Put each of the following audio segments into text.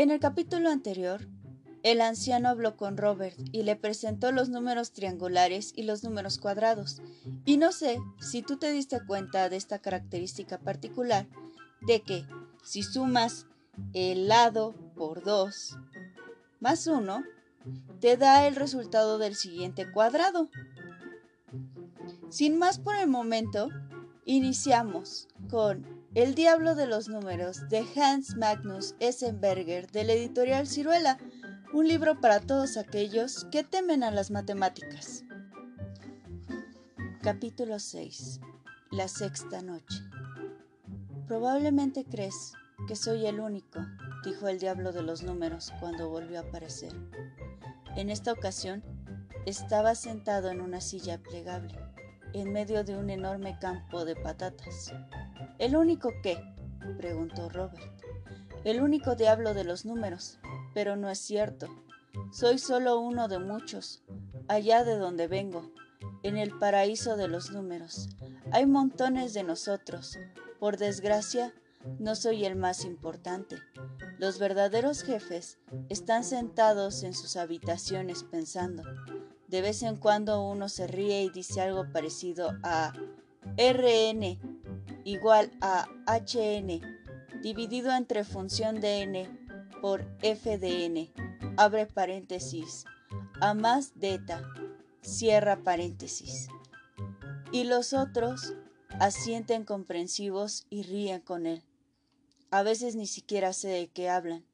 En el capítulo anterior, el anciano habló con Robert y le presentó los números triangulares y los números cuadrados. Y no sé si tú te diste cuenta de esta característica particular de que si sumas el lado por 2 más 1, te da el resultado del siguiente cuadrado. Sin más por el momento, iniciamos con El Diablo de los Números de Hans Magnus Essenberger de la editorial Ciruela, un libro para todos aquellos que temen a las matemáticas. Capítulo 6. La sexta noche. Probablemente crees que soy el único, dijo el diablo de los números cuando volvió a aparecer. En esta ocasión, estaba sentado en una silla plegable, en medio de un enorme campo de patatas. ¿El único qué? preguntó Robert. El único diablo de los números, pero no es cierto. Soy solo uno de muchos, allá de donde vengo, en el paraíso de los números. Hay montones de nosotros. Por desgracia, no soy el más importante. Los verdaderos jefes están sentados en sus habitaciones pensando. De vez en cuando uno se ríe y dice algo parecido a Rn igual a Hn dividido entre función de n por f de n, abre paréntesis, a más delta, cierra paréntesis. Y los otros asienten comprensivos y ríen con él. A veces ni siquiera sé de qué hablan.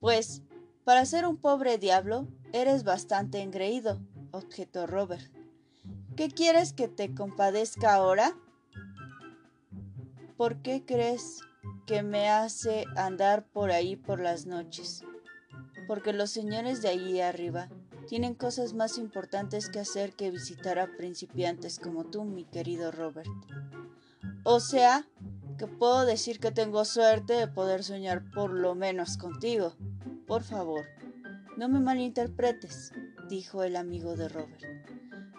Pues, para ser un pobre diablo, eres bastante engreído, objetó Robert. ¿Qué quieres que te compadezca ahora? ¿Por qué crees que me hace andar por ahí por las noches? Porque los señores de allí arriba tienen cosas más importantes que hacer que visitar a principiantes como tú, mi querido Robert. O sea, que puedo decir que tengo suerte de poder soñar por lo menos contigo. Por favor, no me malinterpretes, dijo el amigo de Robert,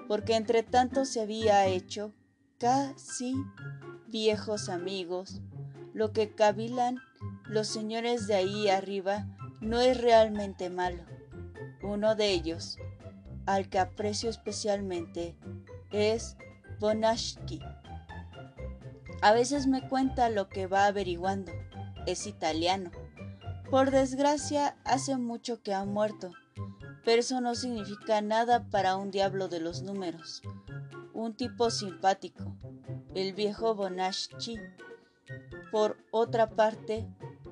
porque entre tanto se había hecho casi viejos amigos. Lo que cavilan los señores de ahí arriba no es realmente malo. Uno de ellos, al que aprecio especialmente, es Bonashki a veces me cuenta lo que va averiguando. Es italiano. Por desgracia, hace mucho que ha muerto, pero eso no significa nada para un diablo de los números. Un tipo simpático, el viejo Bonaschi. Por otra parte,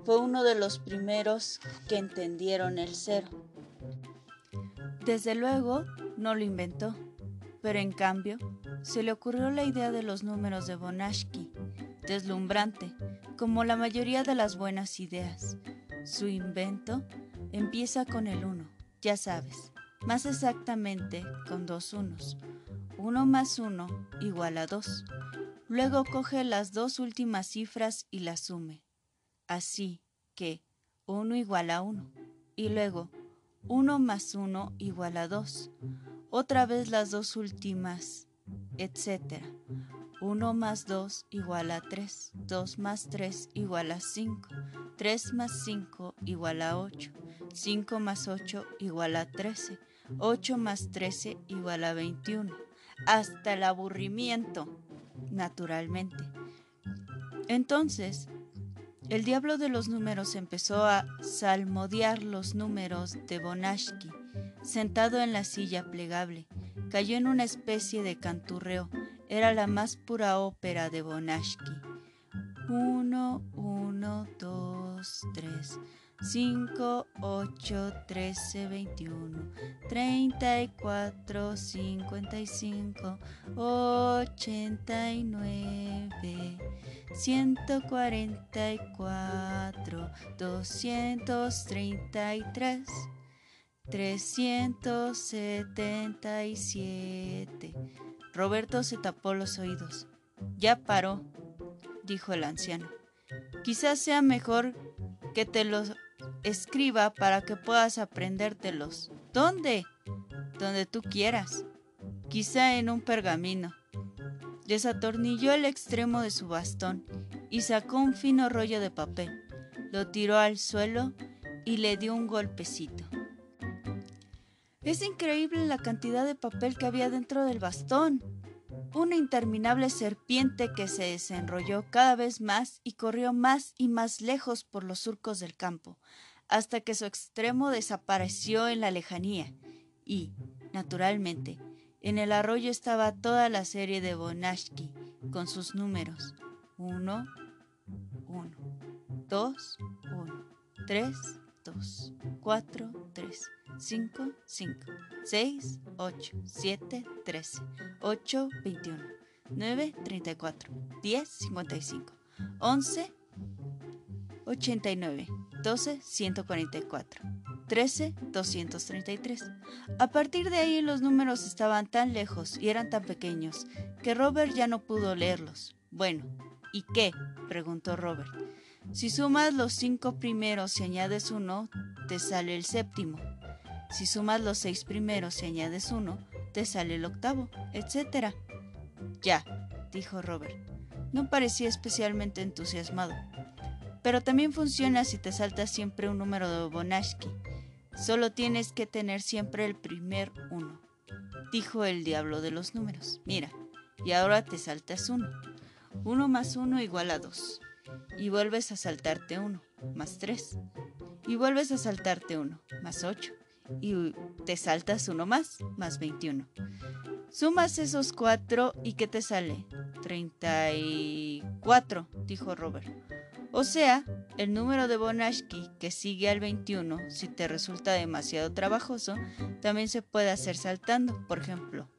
fue uno de los primeros que entendieron el cero. Desde luego, no lo inventó, pero en cambio, se le ocurrió la idea de los números de Bonashki, deslumbrante, como la mayoría de las buenas ideas. Su invento empieza con el 1, ya sabes, más exactamente con dos unos. 1 más 1 igual a 2. Luego coge las dos últimas cifras y las sume. Así que 1 igual a 1. Y luego 1 más 1 igual a 2. Otra vez las dos últimas etc. 1 más 2 igual a 3, 2 más 3 igual a 5, 3 más 5 igual a 8, 5 más 8 igual a 13, 8 más 13 igual a 21, hasta el aburrimiento, naturalmente. Entonces, el diablo de los números empezó a salmodiar los números de Bonashki, sentado en la silla plegable, cayó en una especie de canturreo. Era la más pura ópera de Bonashki. Uno, uno, dos, tres, cinco, ocho, trece, veintiuno, treinta y cuatro, cincuenta y cinco, ochenta y nueve, ciento cuarenta y cuatro, doscientos treinta y tres. 377. Roberto se tapó los oídos. Ya paró, dijo el anciano. Quizás sea mejor que te los escriba para que puedas aprendértelos. ¿Dónde? Donde tú quieras. Quizá en un pergamino. Desatornilló el extremo de su bastón y sacó un fino rollo de papel. lo tiró al suelo y le dio un golpecito. Es increíble la cantidad de papel que había dentro del bastón. Una interminable serpiente que se desenrolló cada vez más y corrió más y más lejos por los surcos del campo, hasta que su extremo desapareció en la lejanía. Y, naturalmente, en el arroyo estaba toda la serie de Bonashki, con sus números. Uno, uno, dos, uno, tres, dos, cuatro, tres, cinco, cinco, seis, ocho, siete, trece, ocho, veintiuno, nueve, treinta y cuatro, diez, cincuenta y cinco, once, ochenta y nueve, doce, ciento cuarenta y cuatro. 13, 233. A partir de ahí los números estaban tan lejos y eran tan pequeños que Robert ya no pudo leerlos. Bueno, ¿y qué? preguntó Robert. Si sumas los cinco primeros y añades uno, te sale el séptimo. Si sumas los seis primeros y añades uno, te sale el octavo, etc. Ya, dijo Robert. No parecía especialmente entusiasmado. Pero también funciona si te saltas siempre un número de Bonashki. Solo tienes que tener siempre el primer uno, dijo el diablo de los números. Mira, y ahora te saltas uno. Uno más uno igual a dos. Y vuelves a saltarte uno, más tres. Y vuelves a saltarte uno, más ocho. Y te saltas uno más, más veintiuno. Sumas esos cuatro y ¿qué te sale? Treinta y cuatro, dijo Robert. O sea, el número de Bonashki que sigue al 21, si te resulta demasiado trabajoso, también se puede hacer saltando. Por ejemplo,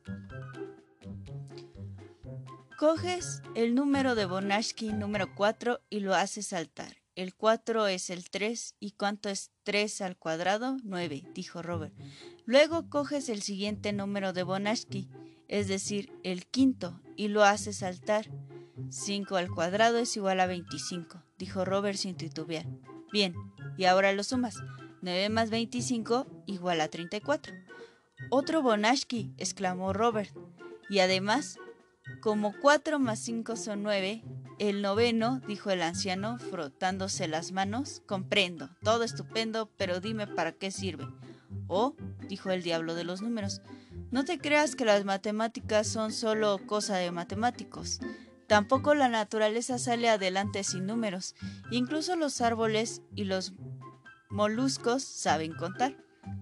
coges el número de Bonashki número 4 y lo haces saltar. El 4 es el 3 y ¿cuánto es 3 al cuadrado? 9, dijo Robert. Luego coges el siguiente número de Bonashki, es decir, el quinto, y lo haces saltar. 5 al cuadrado es igual a 25 dijo Robert sin titubear. Bien, y ahora lo sumas. 9 más 25 igual a 34. Otro Bonashki, exclamó Robert. Y además, como 4 más 5 son 9, el noveno, dijo el anciano, frotándose las manos, comprendo, todo estupendo, pero dime para qué sirve. Oh, dijo el diablo de los números, no te creas que las matemáticas son solo cosa de matemáticos. Tampoco la naturaleza sale adelante sin números. Incluso los árboles y los moluscos saben contar.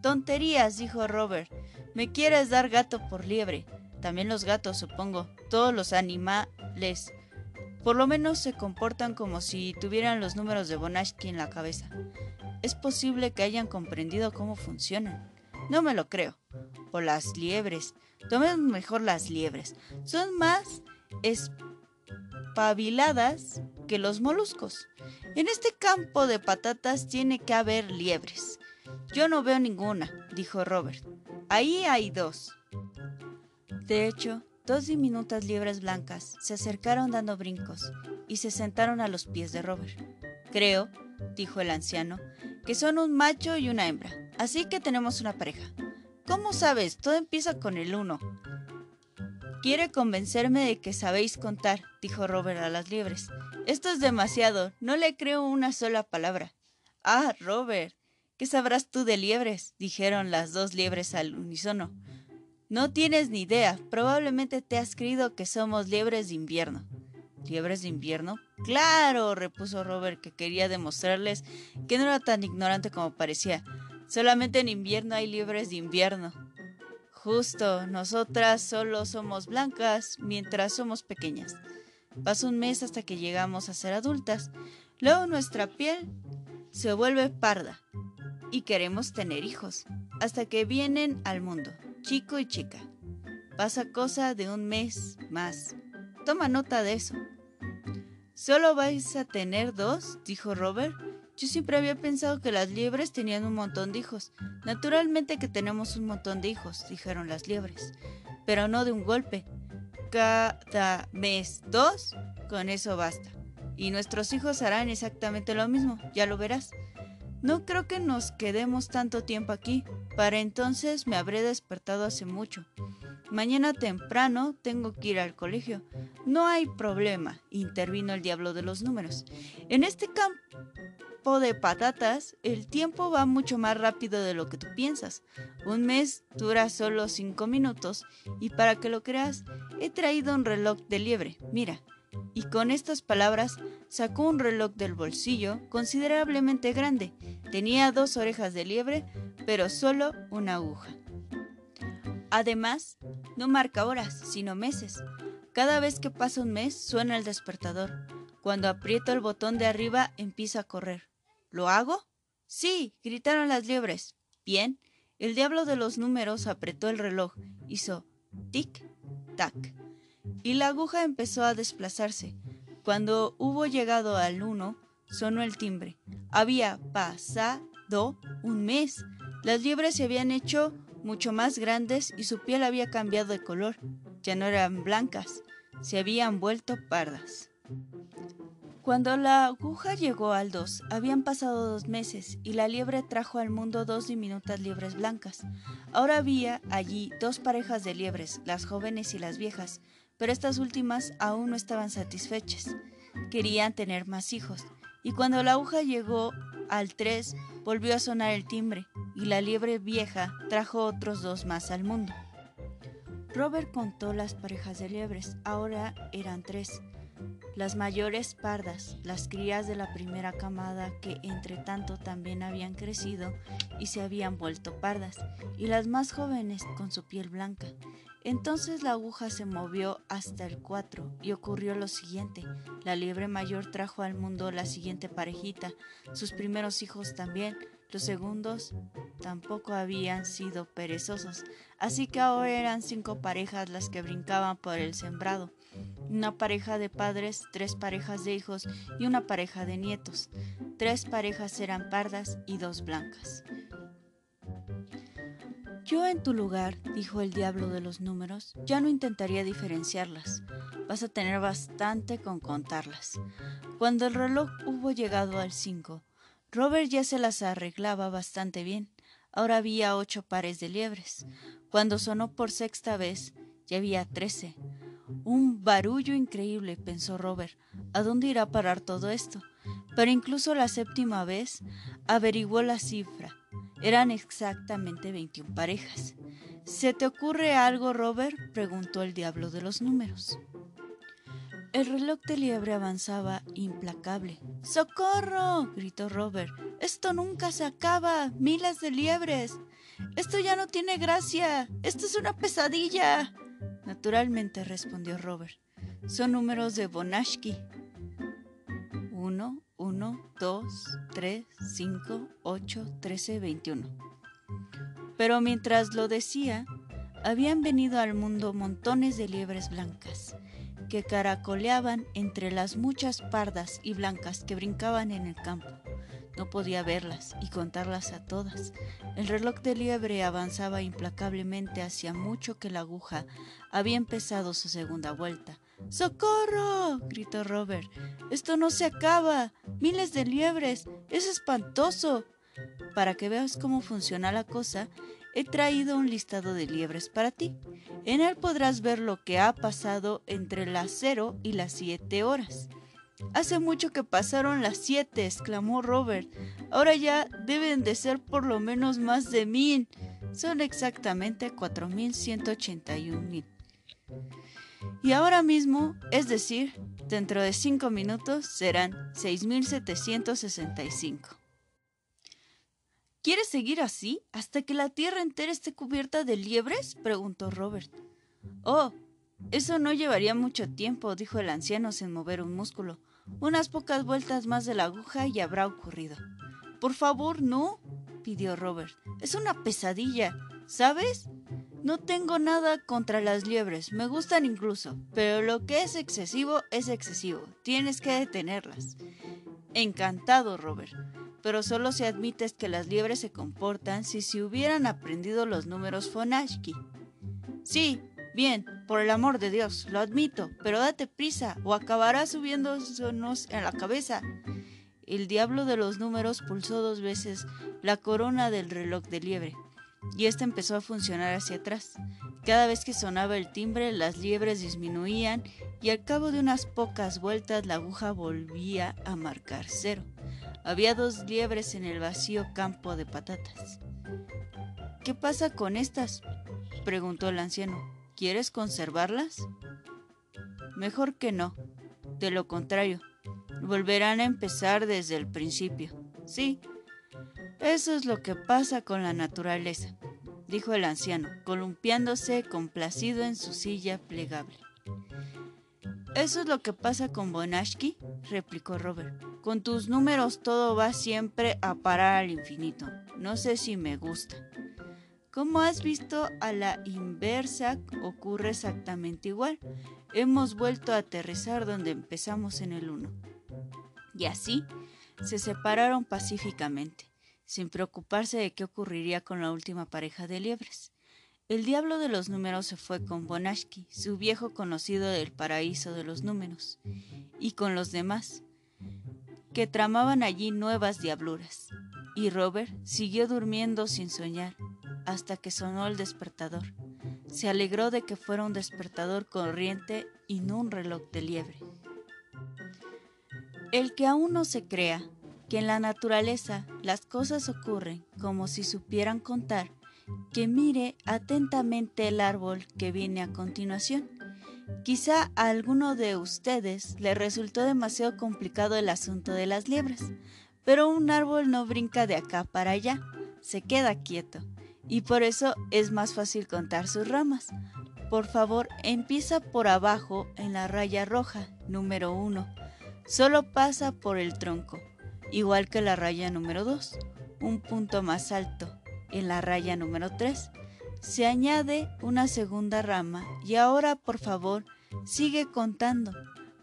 Tonterías, dijo Robert. Me quieres dar gato por liebre. También los gatos, supongo. Todos los animales. Por lo menos se comportan como si tuvieran los números de Bonashki en la cabeza. Es posible que hayan comprendido cómo funcionan. No me lo creo. O las liebres. Tomemos mejor las liebres. Son más pabiladas que los moluscos. En este campo de patatas tiene que haber liebres. Yo no veo ninguna, dijo Robert. Ahí hay dos. De hecho, dos diminutas liebres blancas se acercaron dando brincos y se sentaron a los pies de Robert. Creo, dijo el anciano, que son un macho y una hembra, así que tenemos una pareja. ¿Cómo sabes? Todo empieza con el uno. Quiere convencerme de que sabéis contar, dijo Robert a las liebres. Esto es demasiado, no le creo una sola palabra. Ah, Robert, ¿qué sabrás tú de liebres? dijeron las dos liebres al unísono. No tienes ni idea, probablemente te has creído que somos liebres de invierno. ¿Liebres de invierno? Claro, repuso Robert, que quería demostrarles que no era tan ignorante como parecía. Solamente en invierno hay liebres de invierno. Justo, nosotras solo somos blancas mientras somos pequeñas. Pasa un mes hasta que llegamos a ser adultas. Luego nuestra piel se vuelve parda y queremos tener hijos, hasta que vienen al mundo, chico y chica. Pasa cosa de un mes más. Toma nota de eso. ¿Solo vais a tener dos? dijo Robert. Yo siempre había pensado que las liebres tenían un montón de hijos. Naturalmente que tenemos un montón de hijos, dijeron las liebres, pero no de un golpe. Cada mes dos, con eso basta. Y nuestros hijos harán exactamente lo mismo, ya lo verás. No creo que nos quedemos tanto tiempo aquí. Para entonces me habré despertado hace mucho. Mañana temprano tengo que ir al colegio. No hay problema, intervino el diablo de los números. En este campo de patatas, el tiempo va mucho más rápido de lo que tú piensas. Un mes dura solo cinco minutos y para que lo creas, he traído un reloj de liebre. Mira. Y con estas palabras sacó un reloj del bolsillo considerablemente grande. Tenía dos orejas de liebre, pero solo una aguja. Además, no marca horas, sino meses. Cada vez que pasa un mes suena el despertador. Cuando aprieto el botón de arriba empieza a correr. ¿Lo hago? Sí, gritaron las liebres. Bien, el diablo de los números apretó el reloj, hizo tic-tac, y la aguja empezó a desplazarse. Cuando hubo llegado al uno, sonó el timbre. Había pasado un mes. Las liebres se habían hecho mucho más grandes y su piel había cambiado de color. Ya no eran blancas, se habían vuelto pardas. Cuando la aguja llegó al dos, habían pasado dos meses y la liebre trajo al mundo dos diminutas liebres blancas. Ahora había allí dos parejas de liebres, las jóvenes y las viejas, pero estas últimas aún no estaban satisfechas. Querían tener más hijos, y cuando la aguja llegó al tres, volvió a sonar el timbre y la liebre vieja trajo otros dos más al mundo. Robert contó las parejas de liebres, ahora eran tres. Las mayores pardas, las crías de la primera camada que entre tanto también habían crecido y se habían vuelto pardas, y las más jóvenes con su piel blanca. Entonces la aguja se movió hasta el cuatro y ocurrió lo siguiente. La liebre mayor trajo al mundo la siguiente parejita, sus primeros hijos también, los segundos tampoco habían sido perezosos, así que ahora eran cinco parejas las que brincaban por el sembrado. Una pareja de padres, tres parejas de hijos y una pareja de nietos. Tres parejas eran pardas y dos blancas. Yo en tu lugar, dijo el diablo de los números, ya no intentaría diferenciarlas. Vas a tener bastante con contarlas. Cuando el reloj hubo llegado al cinco, Robert ya se las arreglaba bastante bien. Ahora había ocho pares de liebres. Cuando sonó por sexta vez, ya había trece. Un barullo increíble, pensó Robert. ¿A dónde irá a parar todo esto? Pero incluso la séptima vez averiguó la cifra. Eran exactamente veintiún parejas. ¿Se te ocurre algo, Robert? preguntó el diablo de los números. El reloj de liebre avanzaba implacable. ¡Socorro! gritó Robert. Esto nunca se acaba. Miles de liebres. Esto ya no tiene gracia. Esto es una pesadilla. Naturalmente, respondió Robert. Son números de Bonashki. Uno, uno, dos, tres, cinco, ocho, trece, veintiuno. Pero mientras lo decía, habían venido al mundo montones de liebres blancas que caracoleaban entre las muchas pardas y blancas que brincaban en el campo. No podía verlas y contarlas a todas. El reloj de liebre avanzaba implacablemente hacia mucho que la aguja había empezado su segunda vuelta. ¡Socorro! gritó Robert. Esto no se acaba. Miles de liebres. Es espantoso. Para que veas cómo funciona la cosa, he traído un listado de liebres para ti. En él podrás ver lo que ha pasado entre las 0 y las 7 horas. Hace mucho que pasaron las 7, exclamó Robert. Ahora ya deben de ser por lo menos más de mil. Son exactamente 4.181 mil. Y ahora mismo, es decir, dentro de 5 minutos serán 6.765. ¿Quieres seguir así hasta que la tierra entera esté cubierta de liebres? preguntó Robert. Oh, eso no llevaría mucho tiempo, dijo el anciano sin mover un músculo. Unas pocas vueltas más de la aguja y habrá ocurrido. Por favor, no, pidió Robert. Es una pesadilla, ¿sabes? No tengo nada contra las liebres, me gustan incluso, pero lo que es excesivo es excesivo. Tienes que detenerlas. Encantado, Robert pero solo se admite que las liebres se comportan si se hubieran aprendido los números Fonashki. Sí, bien, por el amor de Dios, lo admito, pero date prisa o acabarás subiéndonos en la cabeza. el diablo de los números pulsó dos veces la corona del reloj de liebre, y ésta empezó a funcionar hacia atrás. Cada vez que sonaba el timbre, las liebres disminuían y al cabo de unas pocas vueltas la aguja volvía a marcar cero. Había dos liebres en el vacío campo de patatas. ¿Qué pasa con estas? preguntó el anciano. ¿Quieres conservarlas? Mejor que no. De lo contrario, volverán a empezar desde el principio. Sí, eso es lo que pasa con la naturaleza, dijo el anciano, columpiándose complacido en su silla plegable. Eso es lo que pasa con Bonashki, replicó Robert. Con tus números todo va siempre a parar al infinito. No sé si me gusta. Como has visto, a la inversa ocurre exactamente igual. Hemos vuelto a aterrizar donde empezamos en el 1. Y así se separaron pacíficamente, sin preocuparse de qué ocurriría con la última pareja de liebres. El diablo de los números se fue con Bonashki, su viejo conocido del paraíso de los números, y con los demás, que tramaban allí nuevas diabluras. Y Robert siguió durmiendo sin soñar, hasta que sonó el despertador. Se alegró de que fuera un despertador corriente y no un reloj de liebre. El que aún no se crea que en la naturaleza las cosas ocurren como si supieran contar, que mire atentamente el árbol que viene a continuación. Quizá a alguno de ustedes le resultó demasiado complicado el asunto de las liebres, pero un árbol no brinca de acá para allá, se queda quieto, y por eso es más fácil contar sus ramas. Por favor, empieza por abajo en la raya roja, número 1. Solo pasa por el tronco, igual que la raya número 2, un punto más alto en la raya número 3. Se añade una segunda rama y ahora por favor sigue contando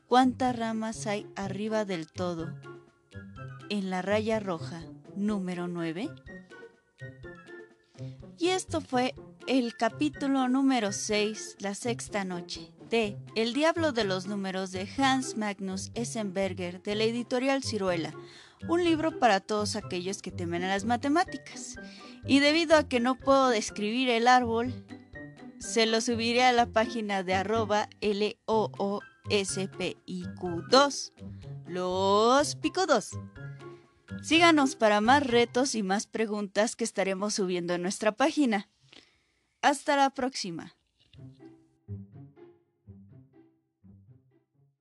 cuántas ramas hay arriba del todo en la raya roja número 9. Y esto fue el capítulo número 6, la sexta noche, de El Diablo de los Números de Hans Magnus Essenberger de la editorial Ciruela, un libro para todos aquellos que temen a las matemáticas. Y debido a que no puedo describir el árbol, se lo subiré a la página de arroba L-O-O-S-P-I-Q-2. Los Pico 2. Síganos para más retos y más preguntas que estaremos subiendo en nuestra página. Hasta la próxima.